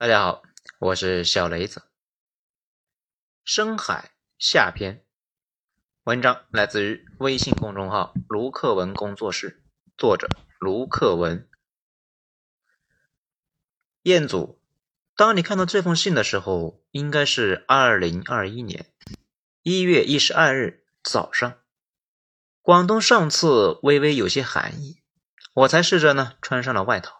大家好，我是小雷子。深海下篇，文章来自于微信公众号卢克文工作室，作者卢克文。彦祖，当你看到这封信的时候，应该是二零二一年一月一十二日早上。广东上次微微有些寒意，我才试着呢穿上了外套。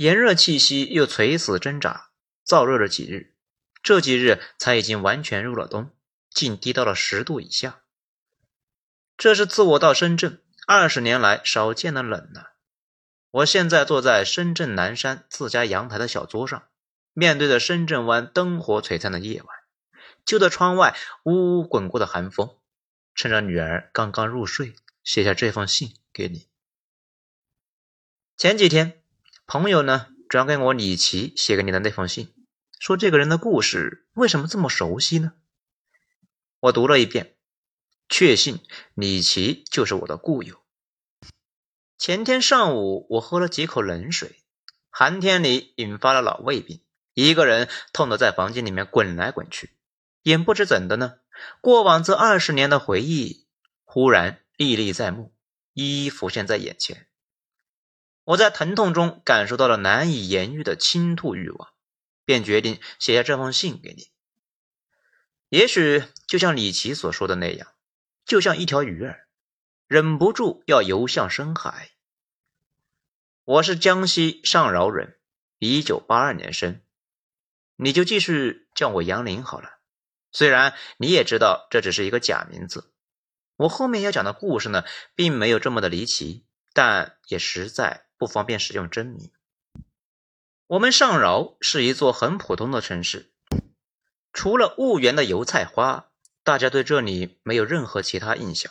炎热气息又垂死挣扎，燥热了几日，这几日才已经完全入了冬，竟低到了十度以下。这是自我到深圳二十年来少见的冷了。我现在坐在深圳南山自家阳台的小桌上，面对着深圳湾灯火璀璨的夜晚，就在窗外呜呜滚过的寒风，趁着女儿刚刚入睡，写下这封信给你。前几天。朋友呢转给我李琦写给你的那封信，说这个人的故事为什么这么熟悉呢？我读了一遍，确信李琦就是我的故友。前天上午我喝了几口冷水，寒天里引发了老胃病，一个人痛得在房间里面滚来滚去，也不知怎的呢，过往这二十年的回忆忽然历历在目，一一浮现在眼前。我在疼痛中感受到了难以言喻的倾吐欲望，便决定写下这封信给你。也许就像李琦所说的那样，就像一条鱼儿，忍不住要游向深海。我是江西上饶人，一九八二年生，你就继续叫我杨林好了。虽然你也知道这只是一个假名字，我后面要讲的故事呢，并没有这么的离奇，但也实在。不方便使用真名。我们上饶是一座很普通的城市，除了婺源的油菜花，大家对这里没有任何其他印象。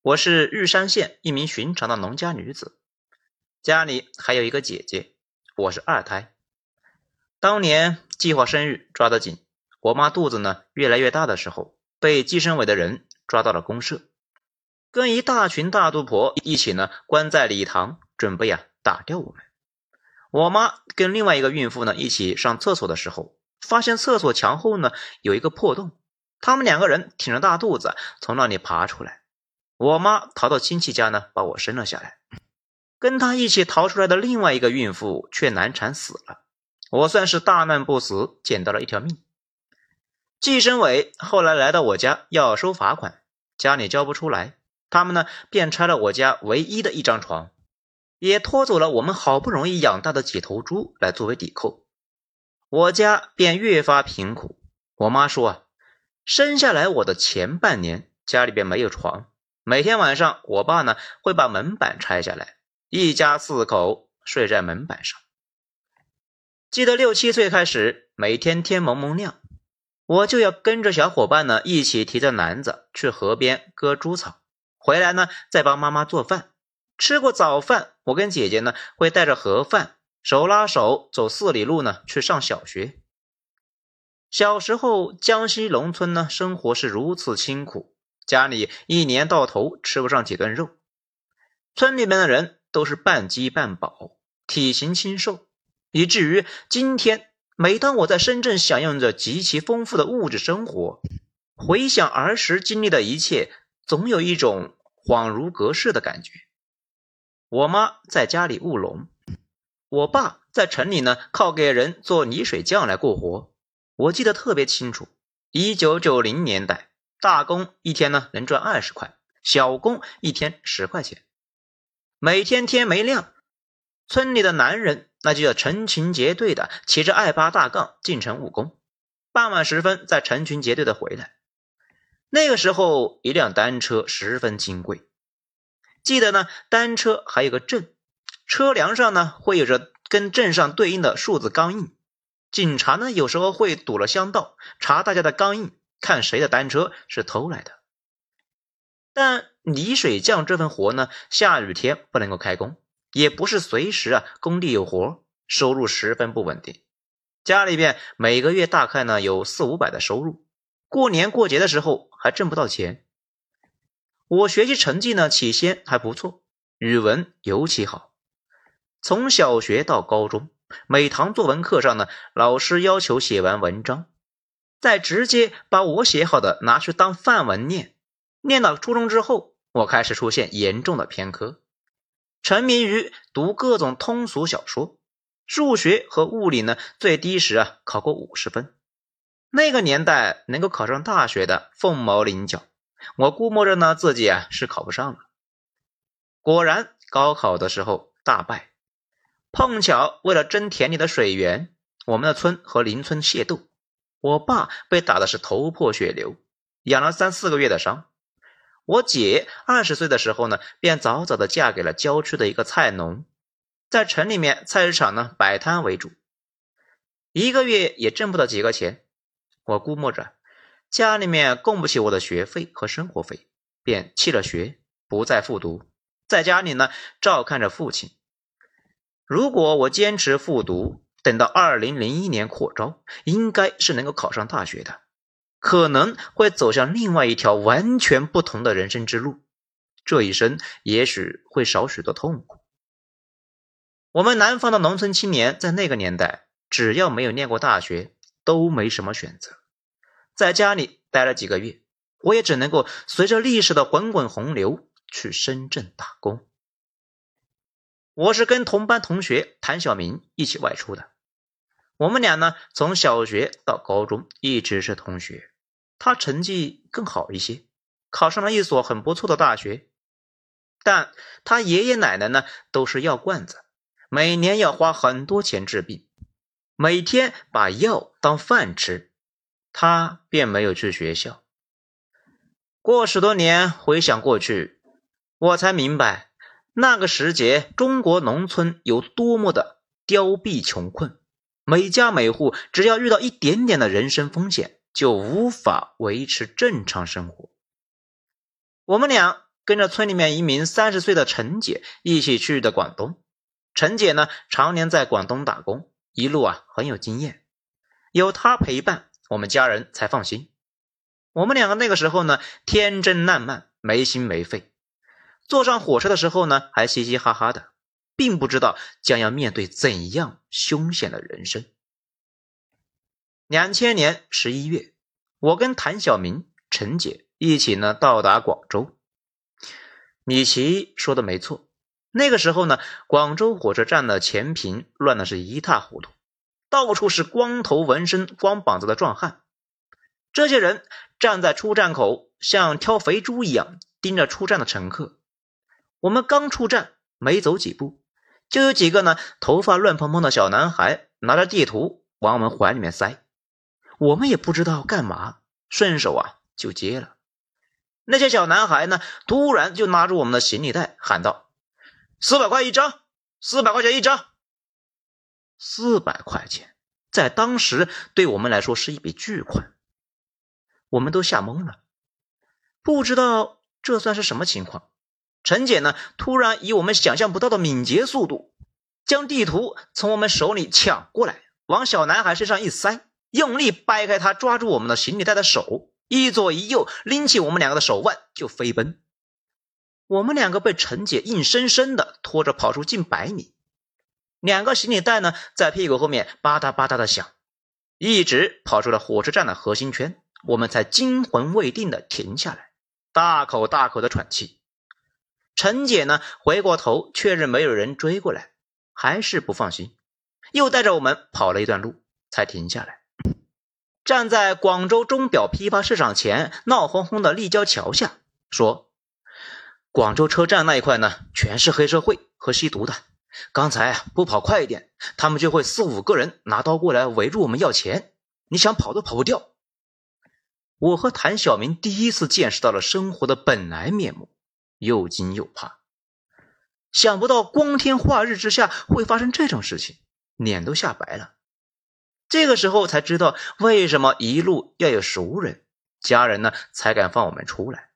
我是玉山县一名寻常的农家女子，家里还有一个姐姐，我是二胎。当年计划生育抓得紧，我妈肚子呢越来越大的时候，被计生委的人抓到了公社，跟一大群大肚婆一起呢关在礼堂。准备啊打掉我们。我妈跟另外一个孕妇呢一起上厕所的时候，发现厕所墙后呢有一个破洞，他们两个人挺着大肚子从那里爬出来。我妈逃到亲戚家呢，把我生了下来。跟她一起逃出来的另外一个孕妇却难产死了。我算是大难不死，捡到了一条命。计生委后来来到我家要收罚款，家里交不出来，他们呢便拆了我家唯一的一张床。也拖走了我们好不容易养大的几头猪来作为抵扣，我家便越发贫苦。我妈说啊，生下来我的前半年家里边没有床，每天晚上我爸呢会把门板拆下来，一家四口睡在门板上。记得六七岁开始，每天天蒙蒙亮，我就要跟着小伙伴呢一起提着篮子去河边割猪草，回来呢再帮妈妈做饭。吃过早饭，我跟姐姐呢会带着盒饭，手拉手走四里路呢去上小学。小时候，江西农村呢生活是如此清苦，家里一年到头吃不上几顿肉，村里面的人都是半饥半饱，体型清瘦，以至于今天，每当我在深圳享用着极其丰富的物质生活，回想儿时经历的一切，总有一种恍如隔世的感觉。我妈在家里务农，我爸在城里呢，靠给人做泥水匠来过活。我记得特别清楚，一九九零年代，大工一天呢能赚二十块，小工一天十块钱。每天天没亮，村里的男人那就要成群结队的骑着二八大杠进城务工，傍晚时分再成群结队的回来。那个时候，一辆单车十分金贵。记得呢，单车还有个证，车梁上呢会有着跟证上对应的数字钢印。警察呢有时候会堵了乡道，查大家的钢印，看谁的单车是偷来的。但泥水匠这份活呢，下雨天不能够开工，也不是随时啊工地有活，收入十分不稳定。家里边每个月大概呢有四五百的收入，过年过节的时候还挣不到钱。我学习成绩呢，起先还不错，语文尤其好。从小学到高中，每堂作文课上呢，老师要求写完文章，再直接把我写好的拿去当范文念。念到初中之后，我开始出现严重的偏科，沉迷于读各种通俗小说。数学和物理呢，最低时啊考过五十分。那个年代能够考上大学的凤毛麟角，我估摸着呢自己啊是考不上了。果然，高考的时候大败。碰巧为了争田里的水源，我们的村和邻村械斗，我爸被打的是头破血流，养了三四个月的伤。我姐二十岁的时候呢，便早早的嫁给了郊区的一个菜农，在城里面菜市场呢摆摊为主，一个月也挣不到几个钱。我估摸着家里面供不起我的学费和生活费，便弃了学，不再复读，在家里呢照看着父亲。如果我坚持复读，等到二零零一年扩招，应该是能够考上大学的，可能会走向另外一条完全不同的人生之路，这一生也许会少许多痛苦。我们南方的农村青年在那个年代，只要没有念过大学，都没什么选择，在家里待了几个月，我也只能够随着历史的滚滚洪流去深圳打工。我是跟同班同学谭小明一起外出的，我们俩呢从小学到高中一直是同学，他成绩更好一些，考上了一所很不错的大学，但他爷爷奶奶呢都是药罐子，每年要花很多钱治病，每天把药当饭吃，他便没有去学校。过十多年回想过去，我才明白。那个时节，中国农村有多么的凋敝穷困，每家每户只要遇到一点点的人身风险，就无法维持正常生活。我们俩跟着村里面一名三十岁的陈姐一起去的广东。陈姐呢，常年在广东打工，一路啊很有经验，有她陪伴，我们家人才放心。我们两个那个时候呢，天真烂漫，没心没肺。坐上火车的时候呢，还嘻嘻哈哈的，并不知道将要面对怎样凶险的人生。两千年十一月，我跟谭小明、陈姐一起呢到达广州。米奇说的没错，那个时候呢，广州火车站的前屏乱的是一塌糊涂，到处是光头纹身、光膀子的壮汉。这些人站在出站口，像挑肥猪一样盯着出站的乘客。我们刚出站，没走几步，就有几个呢头发乱蓬蓬的小男孩拿着地图往我们怀里面塞，我们也不知道干嘛，顺手啊就接了。那些小男孩呢，突然就拉住我们的行李袋，喊道：“四百块一张，四百块钱一张。”四百块钱在当时对我们来说是一笔巨款，我们都吓懵了，不知道这算是什么情况。陈姐呢？突然以我们想象不到的敏捷速度，将地图从我们手里抢过来，往小男孩身上一塞，用力掰开他抓住我们的行李袋的手，一左一右拎起我们两个的手腕就飞奔。我们两个被陈姐硬生生的拖着跑出近百米，两个行李袋呢在屁股后面吧嗒吧嗒的响，一直跑出了火车站的核心圈，我们才惊魂未定的停下来，大口大口的喘气。陈姐呢？回过头确认没有人追过来，还是不放心，又带着我们跑了一段路，才停下来。站在广州钟表批发市场前闹哄哄的立交桥下，说：“广州车站那一块呢，全是黑社会和吸毒的。刚才不跑快一点，他们就会四五个人拿刀过来围住我们要钱，你想跑都跑不掉。”我和谭小明第一次见识到了生活的本来面目。又惊又怕，想不到光天化日之下会发生这种事情，脸都吓白了。这个时候才知道为什么一路要有熟人，家人呢才敢放我们出来。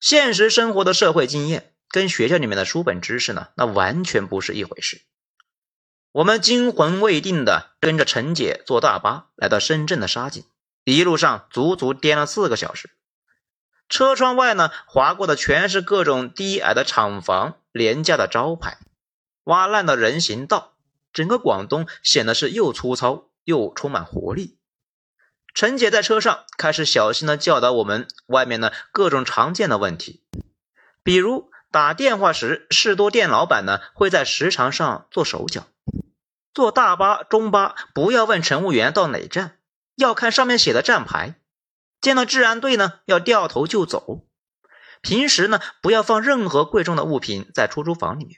现实生活的社会经验跟学校里面的书本知识呢，那完全不是一回事。我们惊魂未定的跟着陈姐坐大巴来到深圳的沙井，一路上足足颠了四个小时。车窗外呢，划过的全是各种低矮的厂房、廉价的招牌、挖烂的人行道。整个广东显得是又粗糙又充满活力。陈姐在车上开始小心的教导我们外面呢各种常见的问题，比如打电话时，士多店老板呢会在时长上做手脚；坐大巴、中巴不要问乘务员到哪站，要看上面写的站牌；见到治安队呢要掉头就走；平时呢不要放任何贵重的物品在出租房里面；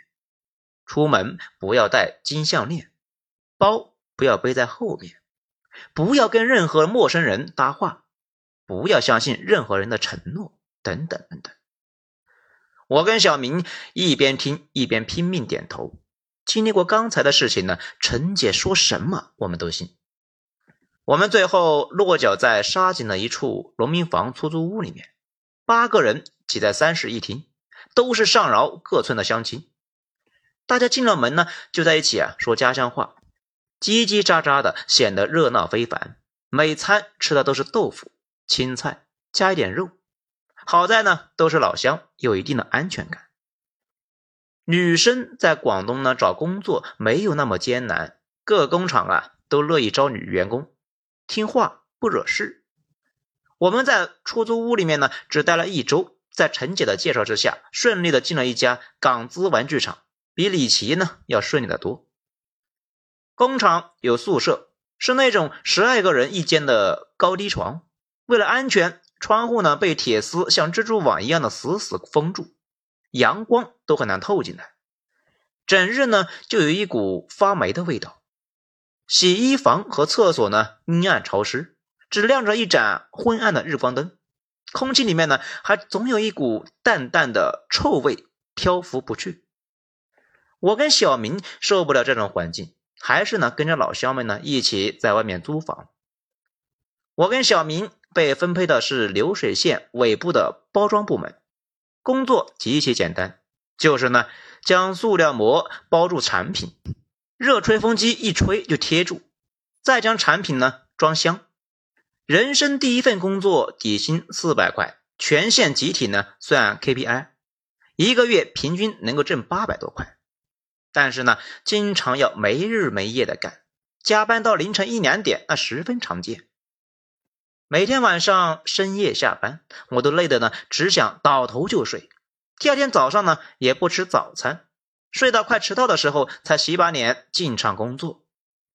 出门不要带金项链，包不要背在后面。不要跟任何陌生人搭话，不要相信任何人的承诺，等等等等。我跟小明一边听一边拼命点头。经历过刚才的事情呢，陈姐说什么我们都信。我们最后落脚在沙井的一处农民房出租屋里面，八个人挤在三室一厅，都是上饶各村的乡亲。大家进了门呢，就在一起啊说家乡话。叽叽喳喳的，显得热闹非凡。每餐吃的都是豆腐、青菜，加一点肉。好在呢，都是老乡，有一定的安全感。女生在广东呢找工作没有那么艰难，各工厂啊都乐意招女员工，听话不惹事。我们在出租屋里面呢只待了一周，在陈姐的介绍之下，顺利的进了一家港资玩具厂，比李琦呢要顺利的多。工厂有宿舍，是那种十二个人一间的高低床。为了安全，窗户呢被铁丝像蜘蛛网一样的死死封住，阳光都很难透进来。整日呢就有一股发霉的味道。洗衣房和厕所呢阴暗潮湿，只亮着一盏昏暗的日光灯。空气里面呢还总有一股淡淡的臭味漂浮不去。我跟小明受不了这种环境。还是呢，跟着老乡们呢一起在外面租房。我跟小明被分配的是流水线尾部的包装部门，工作极其简单，就是呢将塑料膜包住产品，热吹风机一吹就贴住，再将产品呢装箱。人生第一份工作，底薪四百块，全县集体呢算 KPI，一个月平均能够挣八百多块。但是呢，经常要没日没夜的干，加班到凌晨一两点，那十分常见。每天晚上深夜下班，我都累得呢，只想倒头就睡。第二天早上呢，也不吃早餐，睡到快迟到的时候才洗把脸进厂工作。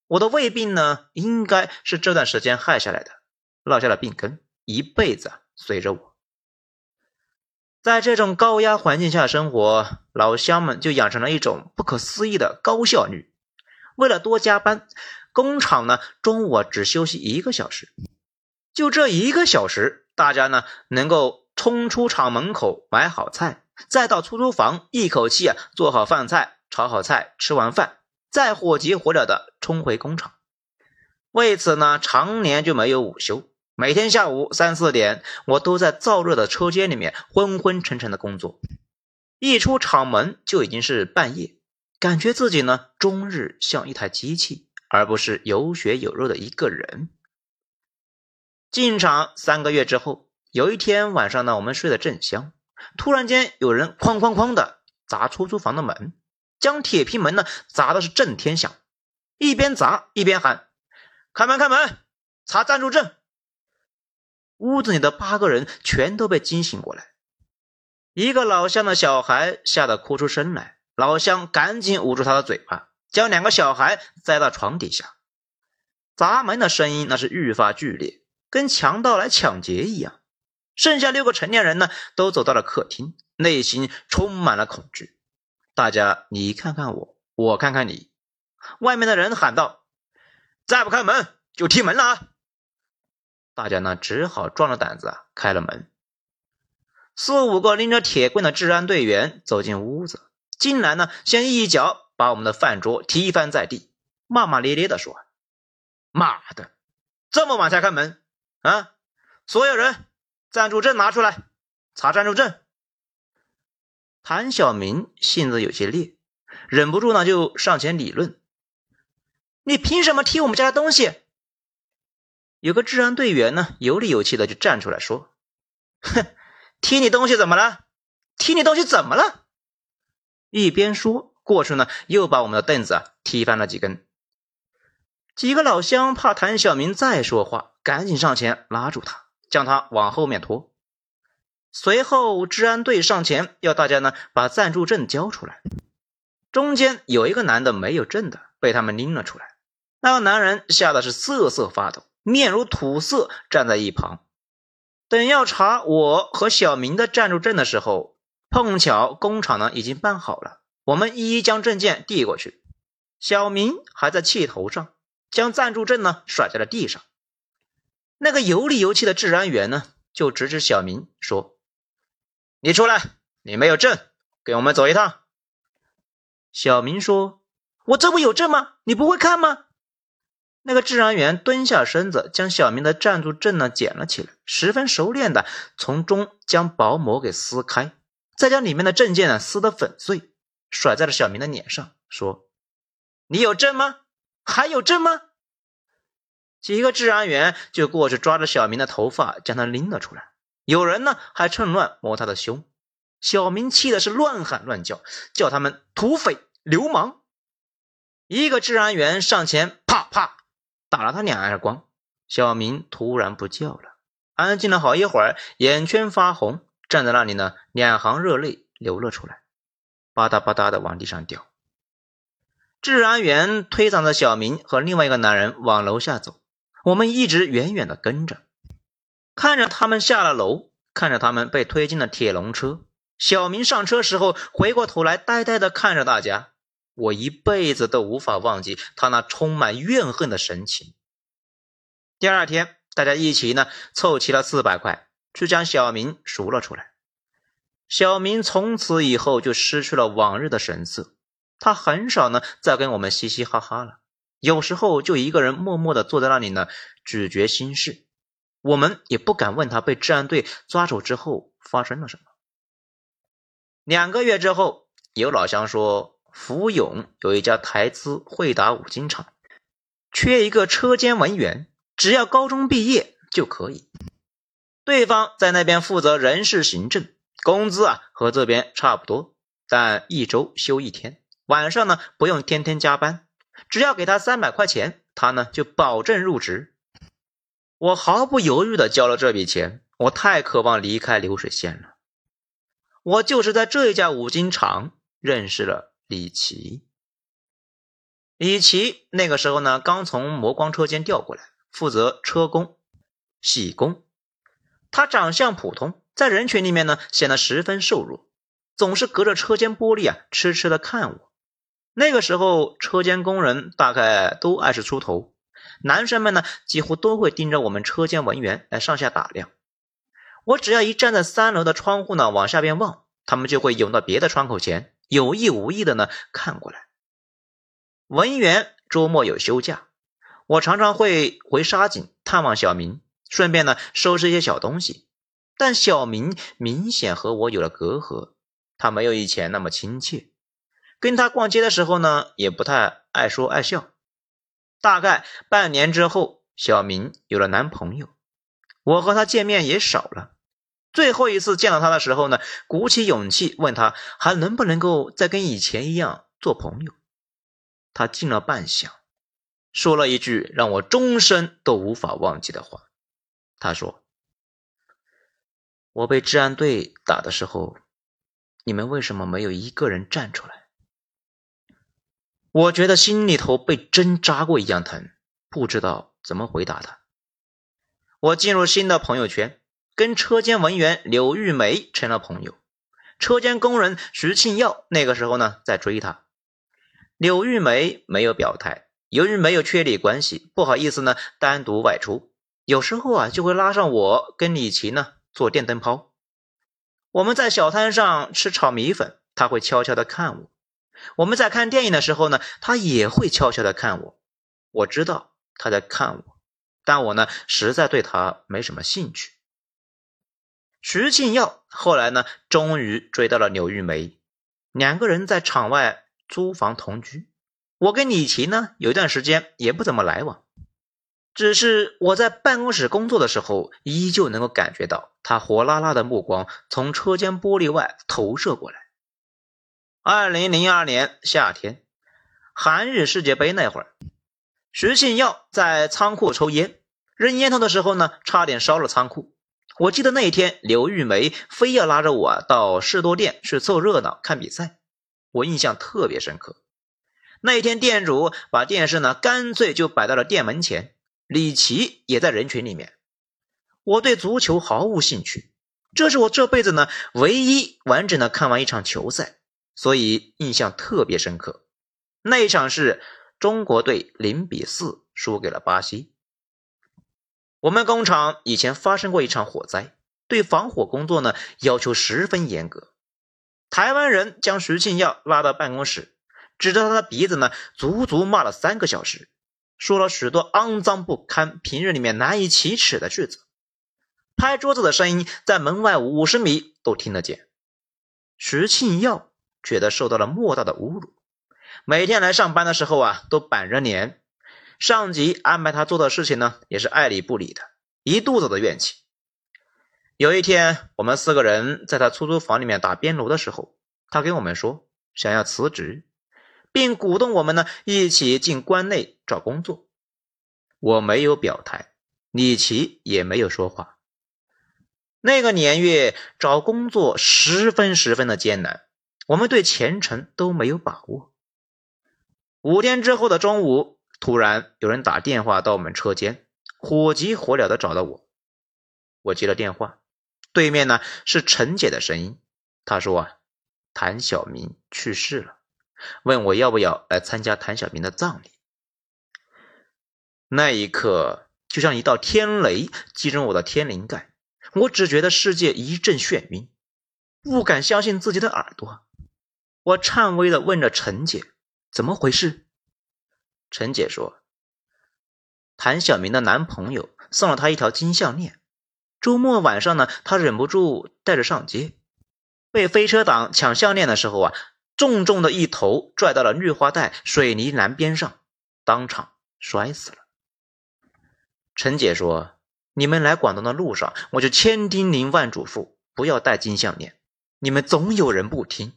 我的胃病呢，应该是这段时间害下来的，落下了病根，一辈子随着我。在这种高压环境下生活，老乡们就养成了一种不可思议的高效率。为了多加班，工厂呢中午只休息一个小时。就这一个小时，大家呢能够冲出厂门口买好菜，再到出租房一口气啊做好饭菜、炒好菜，吃完饭再火急火燎的冲回工厂。为此呢，常年就没有午休。每天下午三四点，我都在燥热的车间里面昏昏沉沉的工作。一出厂门就已经是半夜，感觉自己呢终日像一台机器，而不是有血有肉的一个人。进厂三个月之后，有一天晚上呢，我们睡得正香，突然间有人哐哐哐的砸出租房的门，将铁皮门呢砸的是震天响，一边砸一边喊：“开门，开门，查暂住证。”屋子里的八个人全都被惊醒过来，一个老乡的小孩吓得哭出声来，老乡赶紧捂住他的嘴巴，将两个小孩塞到床底下。砸门的声音那是愈发剧烈，跟强盗来抢劫一样。剩下六个成年人呢，都走到了客厅，内心充满了恐惧。大家你看看我，我看看你。外面的人喊道：“再不开门，就踢门了啊！”大家呢只好壮着胆子啊开了门。四五个拎着铁棍的治安队员走进屋子，进来呢先一脚把我们的饭桌踢翻在地，骂骂咧咧的说：“妈的，这么晚才开门啊！所有人暂住证拿出来，查暂住证。”谭小明性子有些烈，忍不住呢就上前理论：“你凭什么踢我们家的东西？”有个治安队员呢，有理有气的就站出来说：“哼，踢你东西怎么了？踢你东西怎么了？”一边说，过去呢又把我们的凳子啊踢翻了几根。几个老乡怕谭小明再说话，赶紧上前拉住他，将他往后面拖。随后治安队上前要大家呢把暂住证交出来。中间有一个男的没有证的，被他们拎了出来。那个男人吓得是瑟瑟发抖，面如土色，站在一旁。等要查我和小明的暂住证的时候，碰巧工厂呢已经办好了，我们一一将证件递过去。小明还在气头上，将暂住证呢甩在了地上。那个油里油气的治安员呢，就指指小明说：“你出来，你没有证，跟我们走一趟。”小明说：“我这不有证吗？你不会看吗？”那个治安员蹲下身子，将小明的暂住证呢捡了起来，十分熟练的从中将薄膜给撕开，再将里面的证件呢撕得粉碎，甩在了小明的脸上，说：“你有证吗？还有证吗？”几个治安员就过去抓着小明的头发，将他拎了出来。有人呢还趁乱摸他的胸。小明气的是乱喊乱叫，叫他们土匪流氓。一个治安员上前，啪啪打了他两耳光。小明突然不叫了，安静了好一会儿，眼圈发红，站在那里呢，两行热泪流了出来，吧嗒吧嗒的往地上掉。治安员推搡着小明和另外一个男人往楼下走，我们一直远远的跟着，看着他们下了楼，看着他们被推进了铁笼车。小明上车时候，回过头来，呆呆的看着大家。我一辈子都无法忘记他那充满怨恨的神情。第二天，大家一起呢凑齐了四百块，去将小明赎了出来。小明从此以后就失去了往日的神色，他很少呢再跟我们嘻嘻哈哈了，有时候就一个人默默的坐在那里呢咀嚼心事。我们也不敢问他被治安队抓走之后发生了什么。两个月之后，有老乡说，福永有一家台资惠达五金厂，缺一个车间文员，只要高中毕业就可以。对方在那边负责人事行政，工资啊和这边差不多，但一周休一天，晚上呢不用天天加班，只要给他三百块钱，他呢就保证入职。我毫不犹豫的交了这笔钱，我太渴望离开流水线了。我就是在这一家五金厂认识了李奇。李奇那个时候呢，刚从磨光车间调过来，负责车工、洗工。他长相普通，在人群里面呢，显得十分瘦弱，总是隔着车间玻璃啊，痴痴的看我。那个时候，车间工人大概都二十出头，男生们呢，几乎都会盯着我们车间文员来上下打量。我只要一站在三楼的窗户呢，往下边望，他们就会涌到别的窗口前，有意无意的呢看过来。文员周末有休假，我常常会回沙井探望小明，顺便呢收拾一些小东西。但小明明显和我有了隔阂，他没有以前那么亲切，跟他逛街的时候呢，也不太爱说爱笑。大概半年之后，小明有了男朋友，我和他见面也少了。最后一次见到他的时候呢，鼓起勇气问他还能不能够再跟以前一样做朋友。他静了半晌，说了一句让我终身都无法忘记的话。他说：“我被治安队打的时候，你们为什么没有一个人站出来？”我觉得心里头被针扎过一样疼，不知道怎么回答他。我进入新的朋友圈。跟车间文员柳玉梅成了朋友，车间工人徐庆耀那个时候呢在追她，柳玉梅没有表态，由于没有确立关系，不好意思呢单独外出，有时候啊就会拉上我跟李琦呢做电灯泡，我们在小摊上吃炒米粉，他会悄悄的看我，我们在看电影的时候呢，他也会悄悄的看我，我知道他在看我，但我呢实在对他没什么兴趣。徐庆耀后来呢，终于追到了柳玉梅，两个人在场外租房同居。我跟李琦呢，有一段时间也不怎么来往，只是我在办公室工作的时候，依旧能够感觉到他火辣辣的目光从车间玻璃外投射过来。二零零二年夏天，韩日世界杯那会儿，徐信耀在仓库抽烟，扔烟头的时候呢，差点烧了仓库。我记得那一天，刘玉梅非要拉着我到士多店去凑热闹看比赛，我印象特别深刻。那一天店主把电视呢，干脆就摆到了店门前，李琦也在人群里面。我对足球毫无兴趣，这是我这辈子呢唯一完整的看完一场球赛。所以印象特别深刻，那一场是中国队零比四输给了巴西。我们工厂以前发生过一场火灾，对防火工作呢要求十分严格。台湾人将徐庆耀拉到办公室，指着他的鼻子呢，足足骂了三个小时，说了许多肮脏不堪、平日里面难以启齿的句子，拍桌子的声音在门外五十米都听得见。徐庆耀。觉得受到了莫大的侮辱，每天来上班的时候啊，都板着脸。上级安排他做的事情呢，也是爱理不理的，一肚子的怨气。有一天，我们四个人在他出租房里面打边炉的时候，他跟我们说想要辞职，并鼓动我们呢一起进关内找工作。我没有表态，李琦也没有说话。那个年月找工作十分十分的艰难。我们对前程都没有把握。五天之后的中午，突然有人打电话到我们车间，火急火燎的找到我。我接了电话，对面呢是陈姐的声音。她说啊，谭小明去世了，问我要不要来参加谭小明的葬礼。那一刻，就像一道天雷击中我的天灵盖，我只觉得世界一阵眩晕，不敢相信自己的耳朵。我颤巍的问着陈姐：“怎么回事？”陈姐说：“谭小明的男朋友送了她一条金项链，周末晚上呢，她忍不住带着上街，被飞车党抢项链的时候啊，重重的一头拽到了绿化带水泥栏边上，当场摔死了。”陈姐说：“你们来广东的路上，我就千叮咛万嘱咐，不要戴金项链，你们总有人不听。”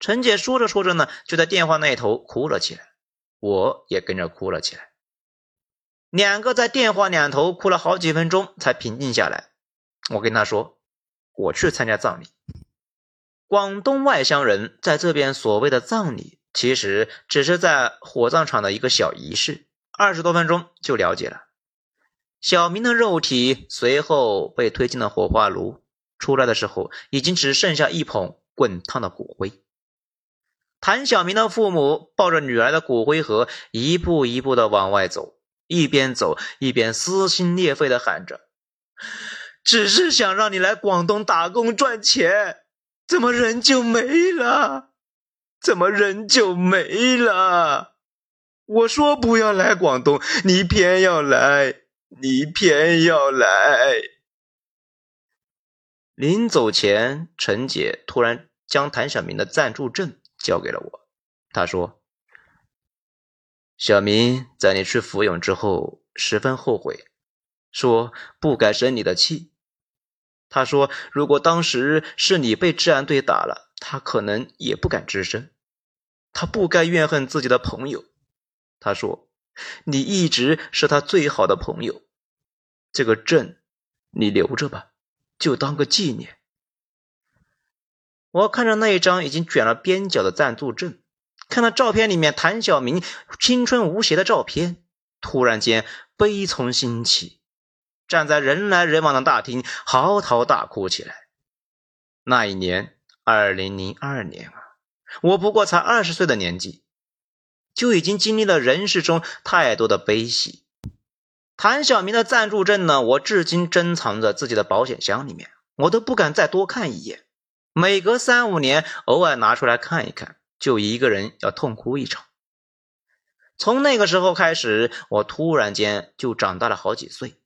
陈姐说着说着呢，就在电话那头哭了起来，我也跟着哭了起来。两个在电话两头哭了好几分钟，才平静下来。我跟他说：“我去参加葬礼。”广东外乡人在这边所谓的葬礼，其实只是在火葬场的一个小仪式，二十多分钟就了解了。小明的肉体随后被推进了火化炉，出来的时候已经只剩下一捧滚烫的骨灰。谭小明的父母抱着女儿的骨灰盒，一步一步的往外走，一边走一边撕心裂肺的喊着：“只是想让你来广东打工赚钱，怎么人就没了？怎么人就没了？我说不要来广东，你偏要来，你偏要来。”临走前，陈姐突然将谭小明的暂住证。交给了我，他说：“小明在你去服勇之后十分后悔，说不该生你的气。他说，如果当时是你被治安队打了，他可能也不敢吱声。他不该怨恨自己的朋友。他说，你一直是他最好的朋友。这个证你留着吧，就当个纪念。”我看着那一张已经卷了边角的暂住证，看到照片里面谭小明青春无邪的照片，突然间悲从心起，站在人来人往的大厅嚎啕大哭起来。那一年，二零零二年啊，我不过才二十岁的年纪，就已经经历了人世中太多的悲喜。谭小明的暂住证呢，我至今珍藏在自己的保险箱里面，我都不敢再多看一眼。每隔三五年，偶尔拿出来看一看，就一个人要痛哭一场。从那个时候开始，我突然间就长大了好几岁。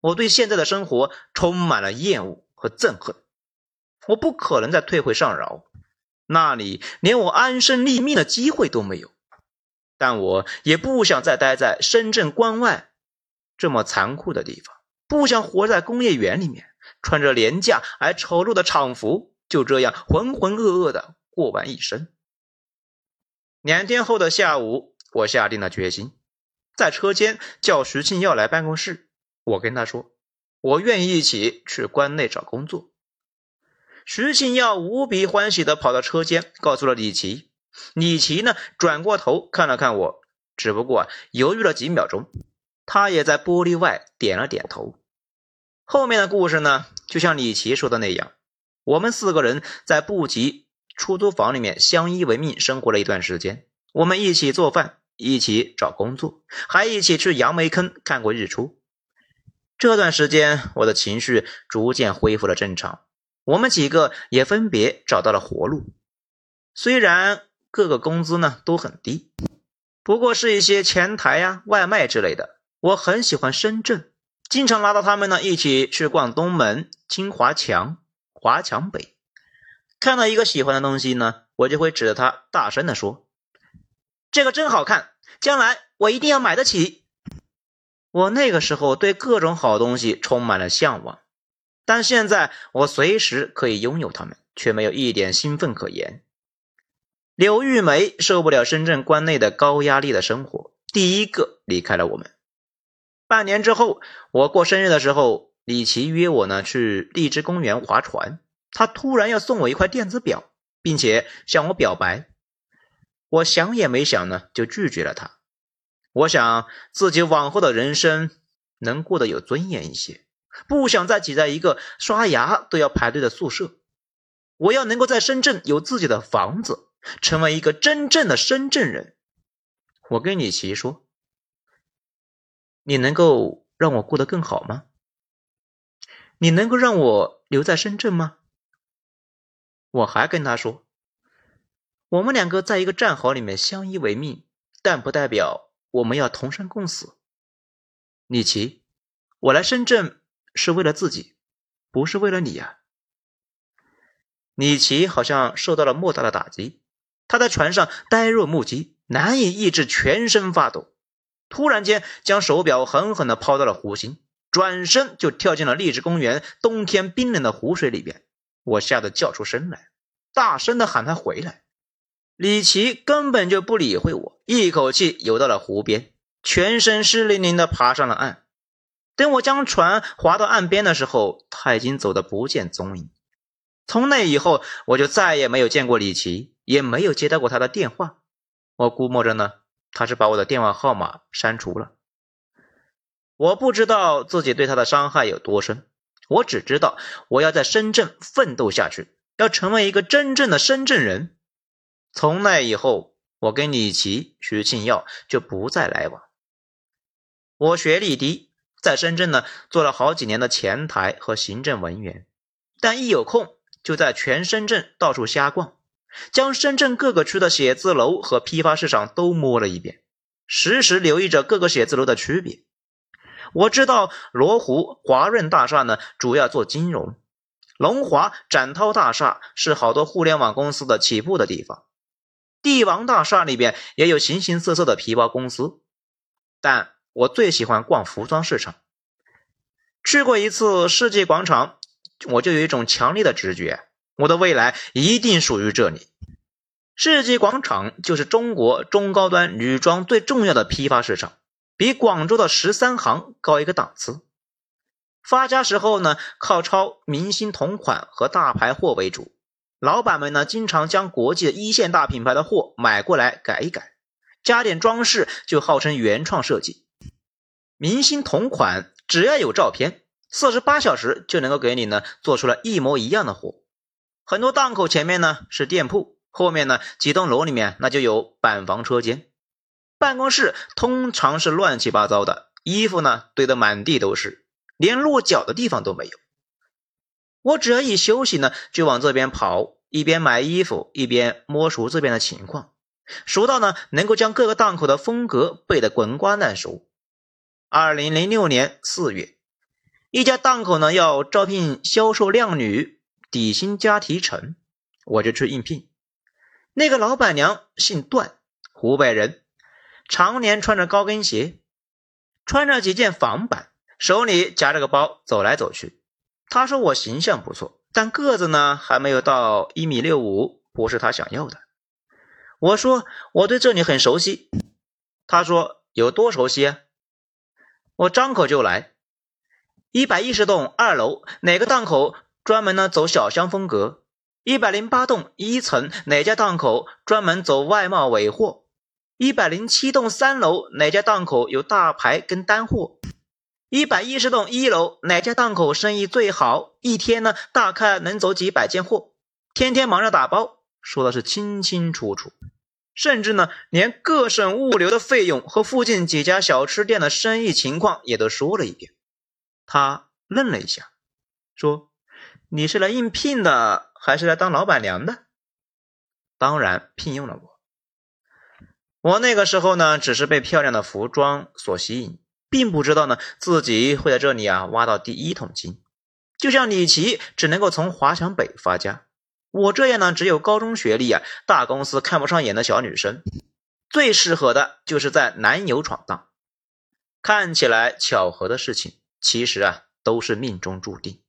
我对现在的生活充满了厌恶和憎恨。我不可能再退回上饶，那里连我安身立命的机会都没有。但我也不想再待在深圳关外这么残酷的地方，不想活在工业园里面，穿着廉价而丑陋的厂服。就这样浑浑噩噩的过完一生。两天后的下午，我下定了决心，在车间叫徐庆耀来办公室。我跟他说，我愿意一起去关内找工作。徐庆耀无比欢喜的跑到车间，告诉了李琦。李琦呢，转过头看了看我，只不过犹豫了几秒钟，他也在玻璃外点了点头。后面的故事呢，就像李琦说的那样，我们四个人在布吉。出租房里面相依为命生活了一段时间，我们一起做饭，一起找工作，还一起去杨梅坑看过日出。这段时间，我的情绪逐渐恢复了正常，我们几个也分别找到了活路。虽然各个工资呢都很低，不过是一些前台呀、外卖之类的。我很喜欢深圳，经常拉到他们呢一起去逛东门、金华强、华强北。看到一个喜欢的东西呢，我就会指着它大声的说：“这个真好看，将来我一定要买得起。”我那个时候对各种好东西充满了向往，但现在我随时可以拥有它们，却没有一点兴奋可言。刘玉梅受不了深圳关内的高压力的生活，第一个离开了我们。半年之后，我过生日的时候，李琦约我呢去荔枝公园划船。他突然要送我一块电子表，并且向我表白，我想也没想呢，就拒绝了他。我想自己往后的人生能过得有尊严一些，不想再挤在一个刷牙都要排队的宿舍。我要能够在深圳有自己的房子，成为一个真正的深圳人。我跟李琦说：“你能够让我过得更好吗？你能够让我留在深圳吗？”我还跟他说，我们两个在一个战壕里面相依为命，但不代表我们要同生共死。李琦，我来深圳是为了自己，不是为了你呀。李琦好像受到了莫大的打击，他在船上呆若木鸡，难以抑制全身发抖，突然间将手表狠狠地抛到了湖心，转身就跳进了荔枝公园冬天冰冷的湖水里边。我吓得叫出声来，大声的喊他回来。李琦根本就不理会我，一口气游到了湖边，全身湿淋淋的爬上了岸。等我将船划到岸边的时候，他已经走得不见踪影。从那以后，我就再也没有见过李琦，也没有接到过他的电话。我估摸着呢，他是把我的电话号码删除了。我不知道自己对他的伤害有多深。我只知道，我要在深圳奋斗下去，要成为一个真正的深圳人。从那以后，我跟李琦、徐庆耀就不再来往。我学历低，在深圳呢做了好几年的前台和行政文员，但一有空就在全深圳到处瞎逛，将深圳各个区的写字楼和批发市场都摸了一遍，时时留意着各个写字楼的区别。我知道罗湖华润大厦呢，主要做金融；龙华展涛大厦是好多互联网公司的起步的地方；帝王大厦里边也有形形色色的皮包公司。但我最喜欢逛服装市场。去过一次世纪广场，我就有一种强烈的直觉，我的未来一定属于这里。世纪广场就是中国中高端女装最重要的批发市场。比广州的十三行高一个档次。发家时候呢，靠抄明星同款和大牌货为主。老板们呢，经常将国际的一线大品牌的货买过来改一改，加点装饰，就号称原创设计。明星同款只要有照片，四十八小时就能够给你呢做出来一模一样的货。很多档口前面呢是店铺，后面呢几栋楼里面那就有板房车间。办公室通常是乱七八糟的，衣服呢堆得满地都是，连落脚的地方都没有。我只要一休息呢，就往这边跑，一边买衣服，一边摸熟这边的情况，熟到呢能够将各个档口的风格背得滚瓜烂熟。二零零六年四月，一家档口呢要招聘销售靓女，底薪加提成，我就去应聘。那个老板娘姓段，湖北人。常年穿着高跟鞋，穿着几件仿版，手里夹着个包走来走去。他说我形象不错，但个子呢还没有到一米六五，不是他想要的。我说我对这里很熟悉。他说有多熟悉啊？我张口就来。一百一十栋二楼哪个档口专门呢走小香风格？一百零八栋一层哪家档口专门走外贸尾货？一百零七栋三楼哪家档口有大牌跟单货？一百一十栋一楼哪家档口生意最好？一天呢大概能走几百件货，天天忙着打包，说的是清清楚楚。甚至呢连各省物流的费用和附近几家小吃店的生意情况也都说了一遍。他愣了一下，说：“你是来应聘的，还是来当老板娘的？”当然聘用了我。我那个时候呢，只是被漂亮的服装所吸引，并不知道呢自己会在这里啊挖到第一桶金。就像李琦只能够从华强北发家，我这样呢只有高中学历啊，大公司看不上眼的小女生，最适合的就是在南油闯荡。看起来巧合的事情。其实啊，都是命中注定。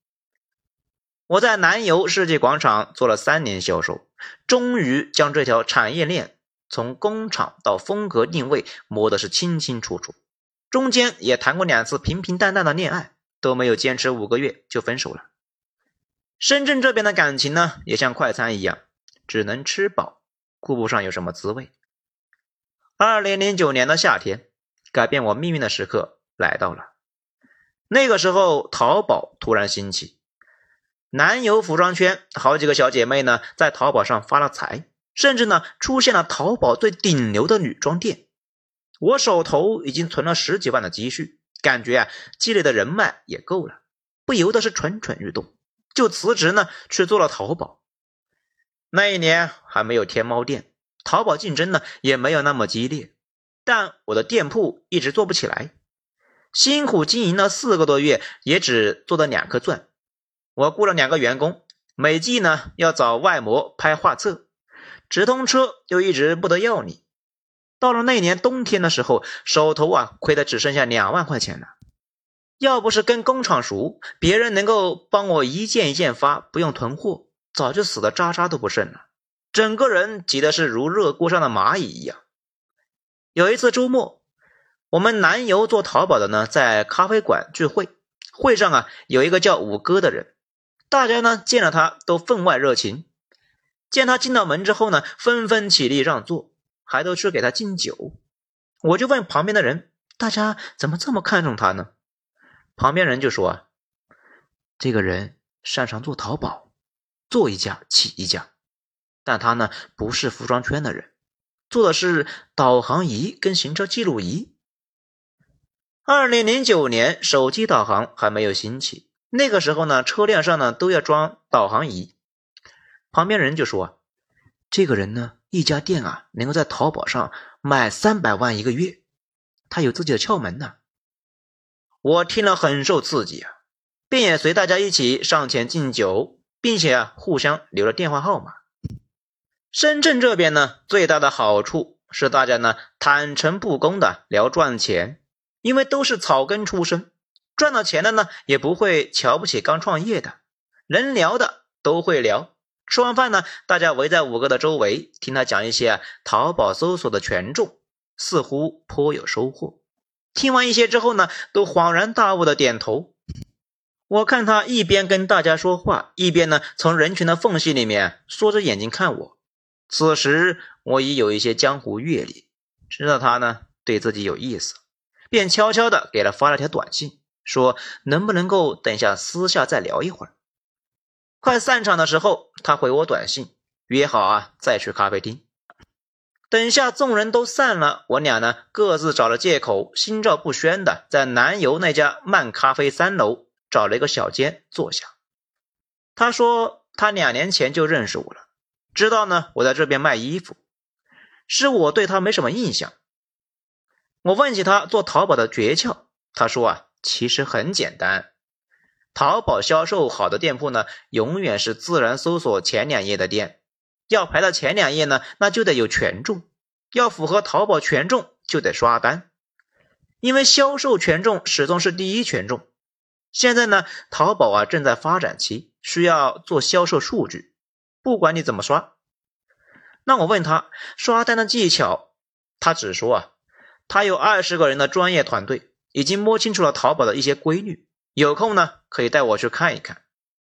我在南邮世纪广场做了三年销售，终于将这条产业链从工厂到风格定位摸的是清清楚楚。中间也谈过两次平平淡淡的恋爱，都没有坚持五个月就分手了。深圳这边的感情呢，也像快餐一样，只能吃饱，顾不上有什么滋味。二零零九年的夏天，改变我命运的时刻来到了。那个时候，淘宝突然兴起，南邮服装圈好几个小姐妹呢，在淘宝上发了财，甚至呢出现了淘宝最顶流的女装店。我手头已经存了十几万的积蓄，感觉啊积累的人脉也够了，不由得是蠢蠢欲动，就辞职呢去做了淘宝。那一年还没有天猫店，淘宝竞争呢也没有那么激烈，但我的店铺一直做不起来。辛苦经营了四个多月，也只做了两颗钻。我雇了两个员工，每季呢要找外模拍画册，直通车又一直不得要你。到了那年冬天的时候，手头啊亏的只剩下两万块钱了。要不是跟工厂熟，别人能够帮我一件一件发，不用囤货，早就死的渣渣都不剩了。整个人急的是如热锅上的蚂蚁一样。有一次周末。我们南邮做淘宝的呢，在咖啡馆聚会，会上啊有一个叫五哥的人，大家呢见了他都分外热情，见他进到门之后呢，纷纷起立让座，还都去给他敬酒。我就问旁边的人，大家怎么这么看重他呢？旁边人就说啊，这个人擅长做淘宝，做一家起一家，但他呢不是服装圈的人，做的是导航仪跟行车记录仪。二零零九年，手机导航还没有兴起。那个时候呢，车辆上呢都要装导航仪。旁边人就说：“这个人呢，一家店啊，能够在淘宝上卖三百万一个月，他有自己的窍门呢。”我听了很受刺激啊，便也随大家一起上前敬酒，并且啊互相留了电话号码。深圳这边呢，最大的好处是大家呢坦诚不公的聊赚钱。因为都是草根出身，赚到钱的呢，也不会瞧不起刚创业的，能聊的都会聊。吃完饭呢，大家围在五哥的周围，听他讲一些淘宝搜索的权重，似乎颇有收获。听完一些之后呢，都恍然大悟的点头。我看他一边跟大家说话，一边呢从人群的缝隙里面缩着眼睛看我。此时我已有一些江湖阅历，知道他呢对自己有意思。便悄悄的给他发了条短信，说能不能够等一下私下再聊一会儿。快散场的时候，他回我短信，约好啊再去咖啡厅。等下众人都散了，我俩呢各自找了借口，心照不宣的在南油那家漫咖啡三楼找了一个小间坐下。他说他两年前就认识我了，知道呢我在这边卖衣服，是我对他没什么印象。我问起他做淘宝的诀窍，他说啊，其实很简单，淘宝销售好的店铺呢，永远是自然搜索前两页的店，要排到前两页呢，那就得有权重，要符合淘宝权重就得刷单，因为销售权重始终是第一权重。现在呢，淘宝啊正在发展期，需要做销售数据，不管你怎么刷，那我问他刷单的技巧，他只说啊，他有二十个人的专业团队，已经摸清楚了淘宝的一些规律，有空呢可以带我去看一看，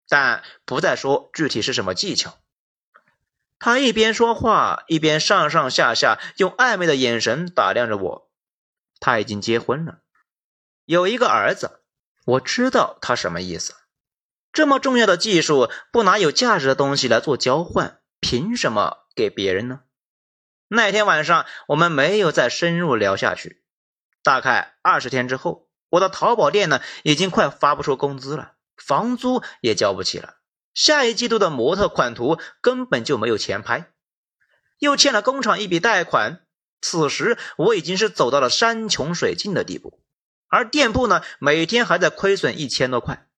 但不再说具体是什么技巧。他一边说话，一边上上下下用暧昧的眼神打量着我。他已经结婚了，有一个儿子。我知道他什么意思。这么重要的技术，不拿有价值的东西来做交换，凭什么给别人呢？那天晚上，我们没有再深入聊下去。大概二十天之后，我的淘宝店呢，已经快发不出工资了，房租也交不起了。下一季度的模特款图根本就没有钱拍，又欠了工厂一笔贷款。此时我已经是走到了山穷水尽的地步，而店铺呢，每天还在亏损一千多块。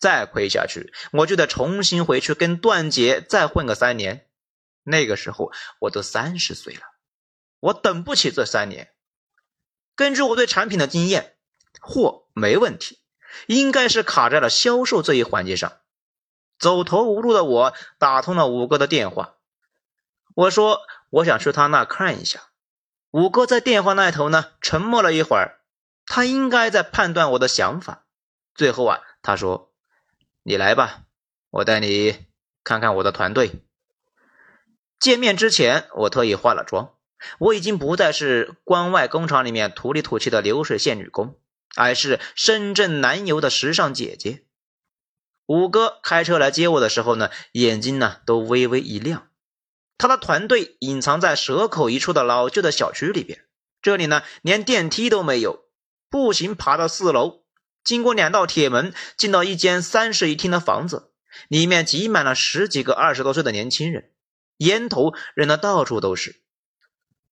再亏下去，我就得重新回去跟段姐再混个三年。那个时候我都三十岁了，我等不起这三年。根据我对产品的经验，货没问题，应该是卡在了销售这一环节上。走投无路的我打通了五哥的电话，我说我想去他那看一下。五哥在电话那头呢，沉默了一会儿，他应该在判断我的想法。最后啊，他说：“你来吧，我带你看看我的团队。”见面之前，我特意化了妆，我已经不再是关外工厂里面土里土气的流水线女工，而是深圳南邮的时尚姐姐。五哥开车来接我的时候呢，眼睛呢都微微一亮。他的团队隐藏在蛇口一处的老旧的小区里边，这里呢连电梯都没有，步行爬到四楼，经过两道铁门，进到一间三室一厅的房子，里面挤满了十几个二十多岁的年轻人，烟头扔的到处都是，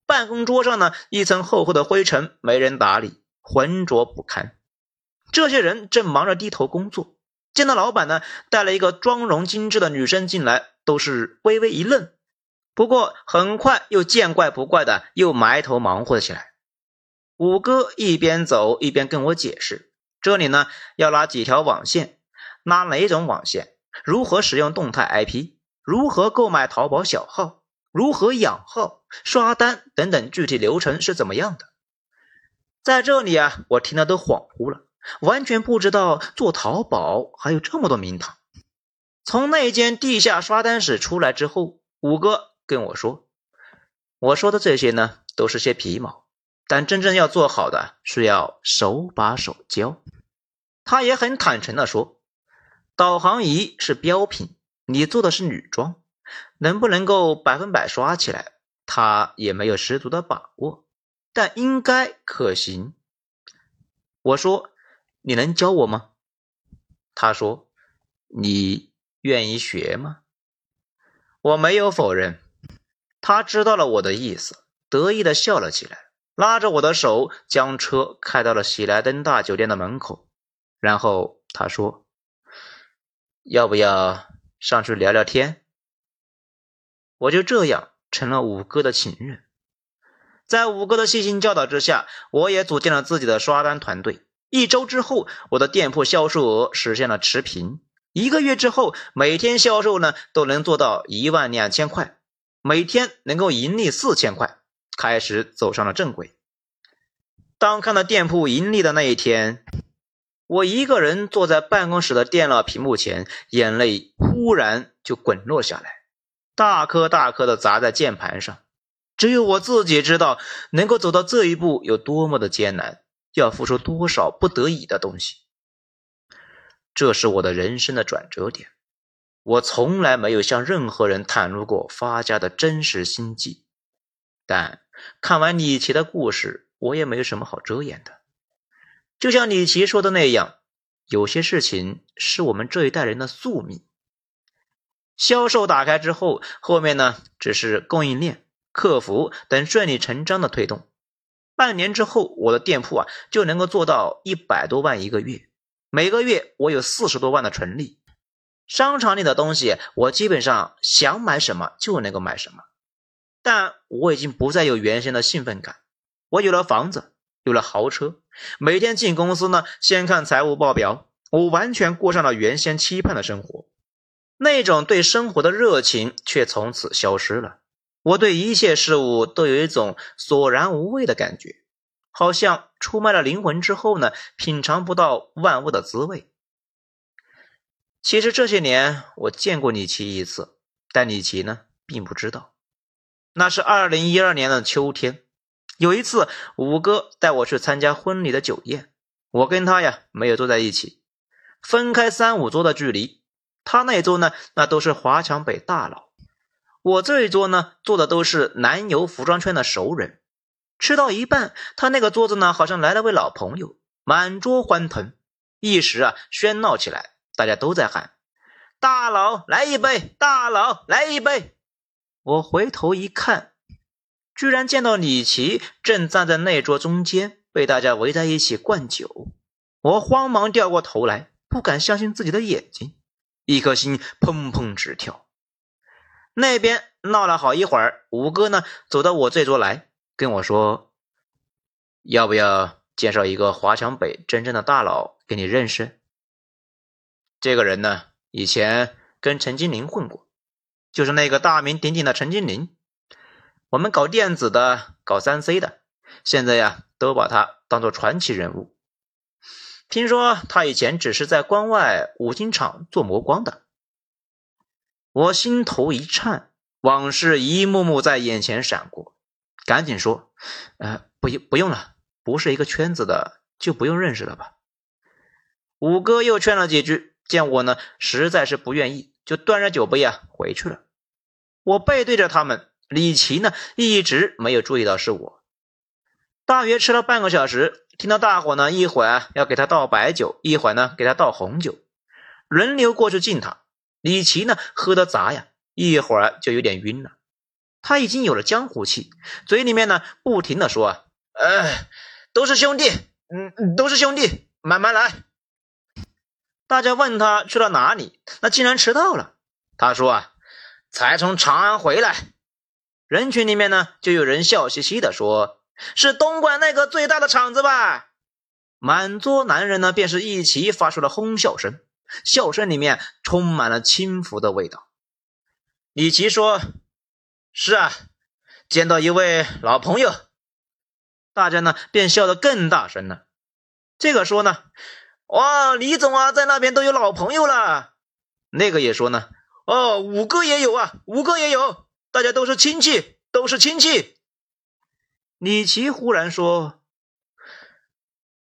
办公桌上呢一层厚厚的灰尘，没人打理，浑浊不堪。这些人正忙着低头工作。见到老板呢，带了一个妆容精致的女生进来，都是微微一愣，不过很快又见怪不怪的，又埋头忙活起来。五哥一边走一边跟我解释：“这里呢要拉几条网线，拉哪种网线？如何使用动态 IP？如何购买淘宝小号？如何养号、刷单等等，具体流程是怎么样的？”在这里啊，我听得都恍惚了。完全不知道做淘宝还有这么多名堂。从那间地下刷单室出来之后，五哥跟我说：“我说的这些呢，都是些皮毛，但真正要做好的，是要手把手教。”他也很坦诚的说：“导航仪是标品，你做的是女装，能不能够百分百刷起来，他也没有十足的把握，但应该可行。”我说。你能教我吗？他说：“你愿意学吗？”我没有否认。他知道了我的意思，得意的笑了起来，拉着我的手将车开到了喜来登大酒店的门口。然后他说：“要不要上去聊聊天？”我就这样成了五哥的情人。在五哥的细心教导之下，我也组建了自己的刷单团队。一周之后，我的店铺销售额实现了持平。一个月之后，每天销售呢都能做到一万两千块，每天能够盈利四千块，开始走上了正轨。当看到店铺盈利的那一天，我一个人坐在办公室的电脑屏幕前，眼泪忽然就滚落下来，大颗大颗的砸在键盘上。只有我自己知道，能够走到这一步有多么的艰难。要付出多少不得已的东西？这是我的人生的转折点。我从来没有向任何人袒露过发家的真实心迹，但看完李琦的故事，我也没有什么好遮掩的。就像李琦说的那样，有些事情是我们这一代人的宿命。销售打开之后，后面呢，只是供应链、客服等顺理成章的推动。半年之后，我的店铺啊就能够做到一百多万一个月，每个月我有四十多万的纯利。商场里的东西，我基本上想买什么就能够买什么。但我已经不再有原先的兴奋感，我有了房子，有了豪车，每天进公司呢，先看财务报表，我完全过上了原先期盼的生活，那种对生活的热情却从此消失了。我对一切事物都有一种索然无味的感觉，好像出卖了灵魂之后呢，品尝不到万物的滋味。其实这些年我见过李奇一次，但李奇呢并不知道。那是二零一二年的秋天，有一次五哥带我去参加婚礼的酒宴，我跟他呀没有坐在一起，分开三五桌的距离。他那桌呢，那都是华强北大佬；我这一桌呢，坐的都是南油服装圈的熟人。吃到一半，他那个桌子呢，好像来了位老朋友，满桌欢腾，一时啊喧闹起来。大家都在喊：“大佬来一杯，大佬来一杯。”我回头一看，居然见到李琦正站在那桌中间，被大家围在一起灌酒。我慌忙掉过头来，不敢相信自己的眼睛，一颗心砰砰直跳。那边闹了好一会儿，五哥呢走到我这桌来，跟我说：“要不要介绍一个华强北真正的大佬给你认识？”这个人呢，以前跟陈金林混过，就是那个大名鼎鼎的陈金林。我们搞电子的，搞三 C 的，现在呀，都把他当做传奇人物。听说他以前只是在关外五金厂做磨光的。我心头一颤，往事一幕幕在眼前闪过，赶紧说：“呃，不用不用了，不是一个圈子的，就不用认识了吧。”五哥又劝了几句。见我呢，实在是不愿意，就端着酒杯啊回去了。我背对着他们，李琦呢一直没有注意到是我。大约吃了半个小时，听到大伙呢一会儿要给他倒白酒，一会儿呢给他倒红酒，轮流过去敬他。李琦呢喝的杂呀，一会儿就有点晕了。他已经有了江湖气，嘴里面呢不停的说：“哎，都是兄弟，嗯，都是兄弟，慢慢来。”大家问他去了哪里，那竟然迟到了。他说啊，才从长安回来。人群里面呢，就有人笑嘻嘻的说：“是东莞那个最大的厂子吧？”满桌男人呢，便是一齐发出了哄笑声，笑声里面充满了轻浮的味道。李琦说：“是啊，见到一位老朋友。”大家呢，便笑得更大声了。这个说呢。哇，李总啊，在那边都有老朋友了。那个也说呢，哦，五哥也有啊，五哥也有，大家都是亲戚，都是亲戚。李琦忽然说：“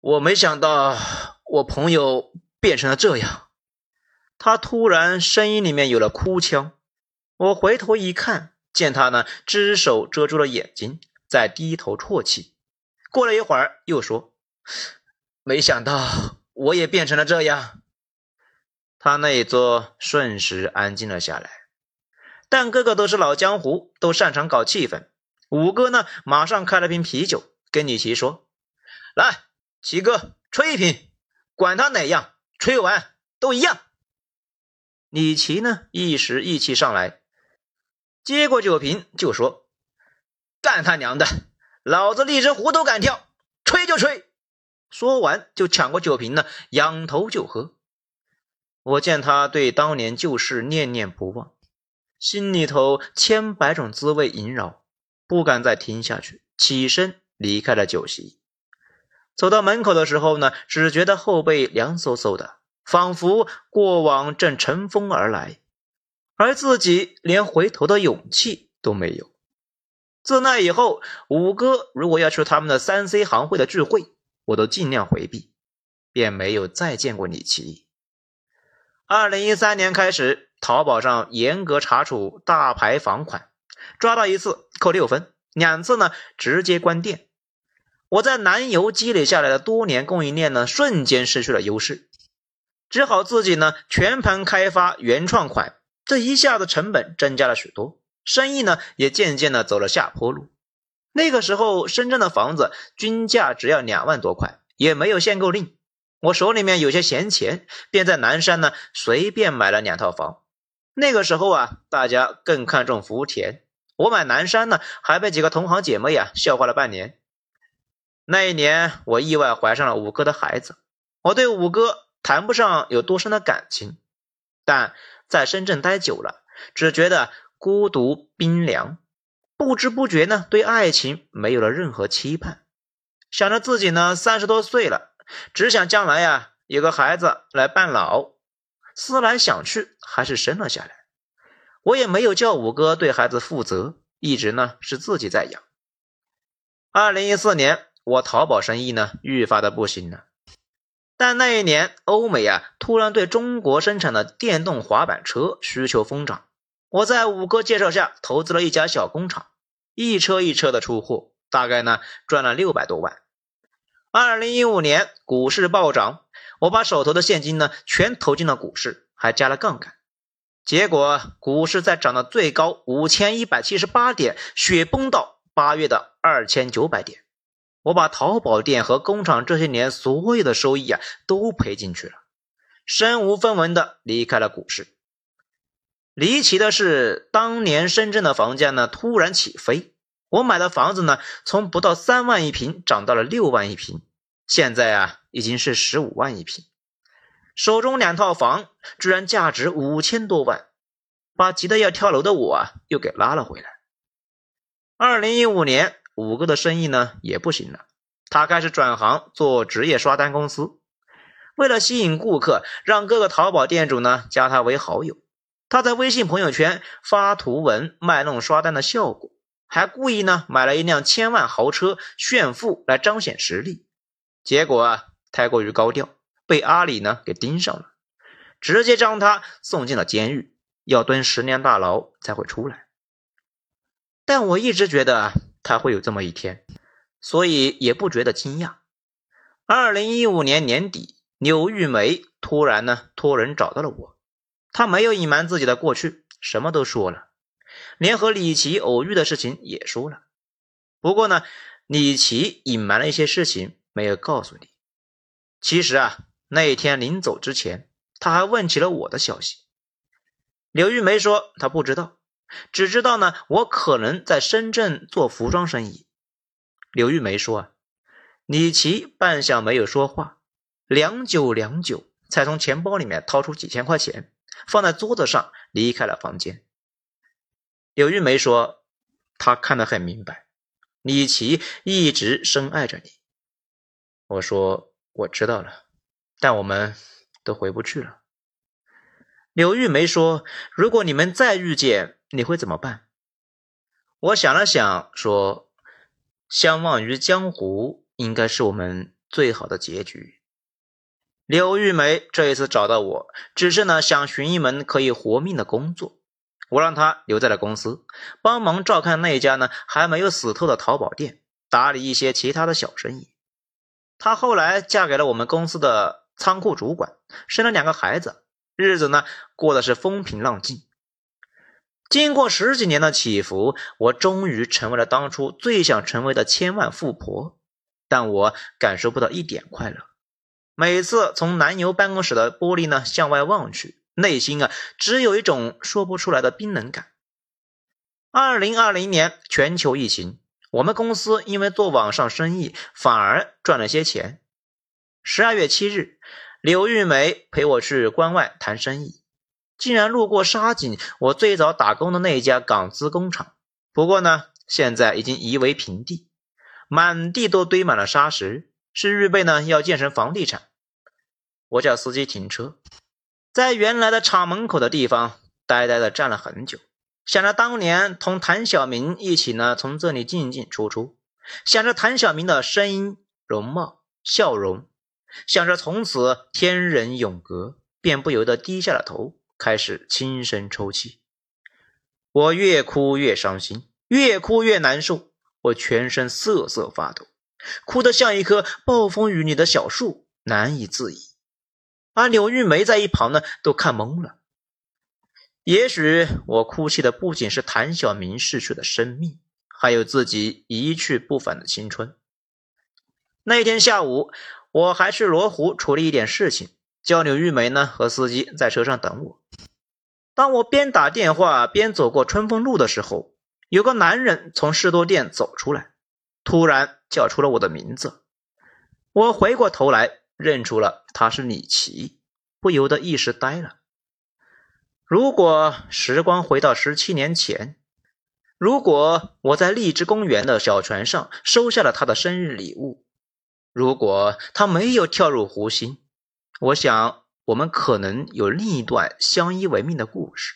我没想到我朋友变成了这样。”他突然声音里面有了哭腔。我回头一看，见他呢，只手遮住了眼睛，在低头啜泣。过了一会儿，又说：“没想到。”我也变成了这样，他那一桌瞬时安静了下来。但个个都是老江湖，都擅长搞气氛。五哥呢，马上开了瓶啤酒，跟李琦说：“来，齐哥吹一瓶，管他哪样，吹完都一样。”李琦呢，一时意气上来，接过酒瓶就说：“干他娘的，老子荔枝胡都敢跳，吹就吹。”说完，就抢过酒瓶呢，仰头就喝。我见他对当年旧事念念不忘，心里头千百种滋味萦绕，不敢再听下去，起身离开了酒席。走到门口的时候呢，只觉得后背凉飕飕的，仿佛过往正乘风而来，而自己连回头的勇气都没有。自那以后，五哥如果要去他们的三 C 行会的聚会，我都尽量回避，便没有再见过李琦。二零一三年开始，淘宝上严格查处大牌房款，抓到一次扣六分，两次呢直接关店。我在南邮积累下来的多年供应链呢，瞬间失去了优势，只好自己呢全盘开发原创款，这一下子成本增加了许多，生意呢也渐渐的走了下坡路。那个时候，深圳的房子均价只要两万多块，也没有限购令。我手里面有些闲钱，便在南山呢随便买了两套房。那个时候啊，大家更看重福田，我买南山呢，还被几个同行姐妹呀笑话了半年。那一年，我意外怀上了五哥的孩子。我对五哥谈不上有多深的感情，但在深圳待久了，只觉得孤独冰凉。不知不觉呢，对爱情没有了任何期盼，想着自己呢三十多岁了，只想将来呀有个孩子来伴老。思来想去，还是生了下来。我也没有叫五哥对孩子负责，一直呢是自己在养。二零一四年，我淘宝生意呢愈发的不行了。但那一年，欧美啊突然对中国生产的电动滑板车需求疯涨。我在五哥介绍下投资了一家小工厂，一车一车的出货，大概呢赚了六百多万。二零一五年股市暴涨，我把手头的现金呢全投进了股市，还加了杠杆。结果股市在涨到最高五千一百七十八点，雪崩到八月的二千九百点。我把淘宝店和工厂这些年所有的收益啊都赔进去了，身无分文的离开了股市。离奇的是，当年深圳的房价呢突然起飞，我买的房子呢从不到三万一平涨到了六万一平，现在啊已经是十五万一平。手中两套房居然价值五千多万，把急得要跳楼的我啊又给拉了回来。二零一五年。五哥的生意呢也不行了，他开始转行做职业刷单公司。为了吸引顾客，让各个淘宝店主呢加他为好友，他在微信朋友圈发图文卖弄刷单的效果，还故意呢买了一辆千万豪车炫富来彰显实力。结果啊太过于高调，被阿里呢给盯上了，直接将他送进了监狱，要蹲十年大牢才会出来。但我一直觉得。他会有这么一天，所以也不觉得惊讶。二零一五年年底，柳玉梅突然呢托人找到了我，她没有隐瞒自己的过去，什么都说了，连和李琦偶遇的事情也说了。不过呢，李琦隐瞒了一些事情没有告诉你。其实啊，那一天临走之前，他还问起了我的消息。柳玉梅说她不知道。只知道呢，我可能在深圳做服装生意。刘玉梅说：“啊，李琦半晌没有说话，良久良久，才从钱包里面掏出几千块钱，放在桌子上，离开了房间。”刘玉梅说：“她看得很明白，李琦一直深爱着你。”我说：“我知道了，但我们都回不去了。”柳玉梅说：“如果你们再遇见，你会怎么办？”我想了想，说：“相忘于江湖，应该是我们最好的结局。”柳玉梅这一次找到我，只是呢想寻一门可以活命的工作。我让她留在了公司，帮忙照看那家呢还没有死透的淘宝店，打理一些其他的小生意。她后来嫁给了我们公司的仓库主管，生了两个孩子。日子呢过的是风平浪静，经过十几年的起伏，我终于成为了当初最想成为的千万富婆，但我感受不到一点快乐。每次从南邮办公室的玻璃呢向外望去，内心啊只有一种说不出来的冰冷感。二零二零年全球疫情，我们公司因为做网上生意，反而赚了些钱。十二月七日。柳玉梅陪我去关外谈生意，竟然路过沙井，我最早打工的那一家港资工厂。不过呢，现在已经夷为平地，满地都堆满了沙石，是预备呢要建成房地产。我叫司机停车，在原来的厂门口的地方呆呆的站了很久，想着当年同谭小明一起呢从这里进进出出，想着谭小明的声音、容貌、笑容。想着从此天人永隔，便不由得低下了头，开始轻声抽泣。我越哭越伤心，越哭越难受，我全身瑟瑟发抖，哭得像一棵暴风雨里的小树，难以自已。而柳玉梅在一旁呢，都看懵了。也许我哭泣的不仅是谭小明逝去的生命，还有自己一去不返的青春。那天下午。我还去罗湖处理一点事情，叫柳玉梅呢和司机在车上等我。当我边打电话边走过春风路的时候，有个男人从士多店走出来，突然叫出了我的名字。我回过头来，认出了他是李琦，不由得一时呆了。如果时光回到十七年前，如果我在荔枝公园的小船上收下了他的生日礼物，如果他没有跳入湖心，我想我们可能有另一段相依为命的故事。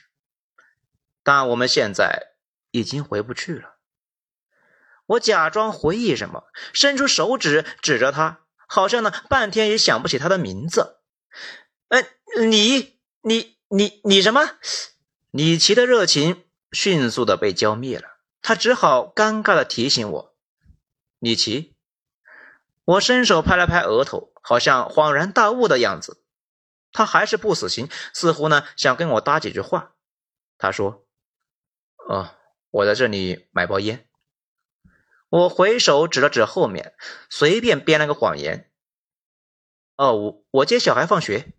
但我们现在已经回不去了。我假装回忆什么，伸出手指指着他，好像呢半天也想不起他的名字。哎，你你你你什么？李奇的热情迅速的被浇灭了，他只好尴尬的提醒我：“李奇。”我伸手拍了拍额头，好像恍然大悟的样子。他还是不死心，似乎呢想跟我搭几句话。他说：“哦，我在这里买包烟。”我回手指了指后面，随便编了个谎言：“哦，我我接小孩放学。”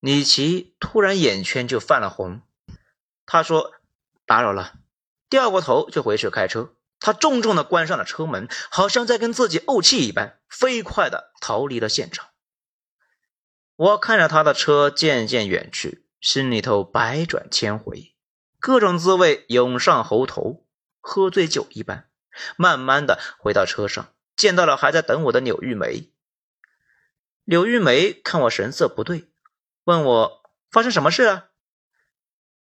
李奇突然眼圈就泛了红，他说：“打扰了。”掉过头就回去开车。他重重的关上了车门，好像在跟自己怄气一般，飞快的逃离了现场。我看着他的车渐渐远去，心里头百转千回，各种滋味涌上喉头，喝醉酒一般。慢慢的回到车上，见到了还在等我的柳玉梅。柳玉梅看我神色不对。问我发生什么事了？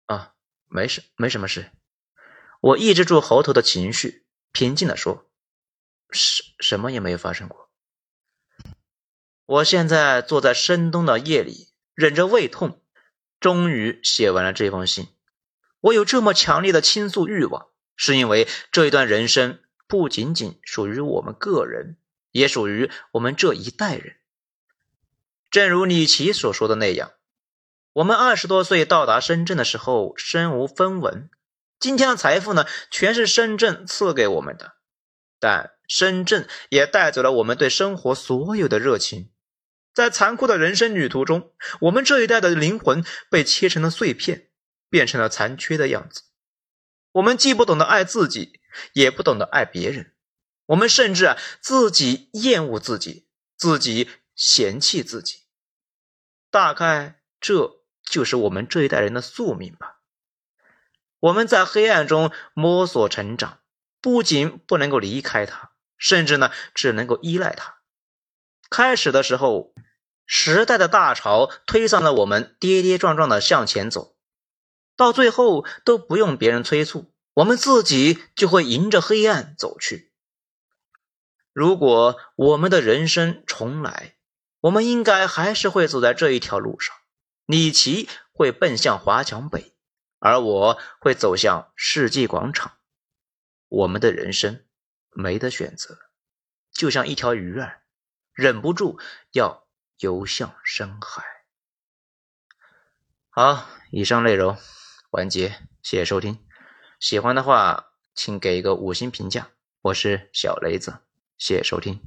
啊，没事，没什么事。我抑制住喉头的情绪，平静的说：“什什么也没有发生过。”我现在坐在深冬的夜里，忍着胃痛，终于写完了这封信。我有这么强烈的倾诉欲望，是因为这一段人生不仅仅属于我们个人，也属于我们这一代人。正如李琦所说的那样，我们二十多岁到达深圳的时候身无分文，今天的财富呢，全是深圳赐给我们的。但深圳也带走了我们对生活所有的热情，在残酷的人生旅途中，我们这一代的灵魂被切成了碎片，变成了残缺的样子。我们既不懂得爱自己，也不懂得爱别人，我们甚至啊，自己厌恶自己，自己嫌弃自己。大概这就是我们这一代人的宿命吧。我们在黑暗中摸索成长，不仅不能够离开它，甚至呢只能够依赖它。开始的时候，时代的大潮推上了我们，跌跌撞撞的向前走，到最后都不用别人催促，我们自己就会迎着黑暗走去。如果我们的人生重来，我们应该还是会走在这一条路上，李琦会奔向华强北，而我会走向世纪广场。我们的人生没得选择，就像一条鱼儿，忍不住要游向深海。好，以上内容完结，谢谢收听。喜欢的话，请给一个五星评价。我是小雷子，谢谢收听。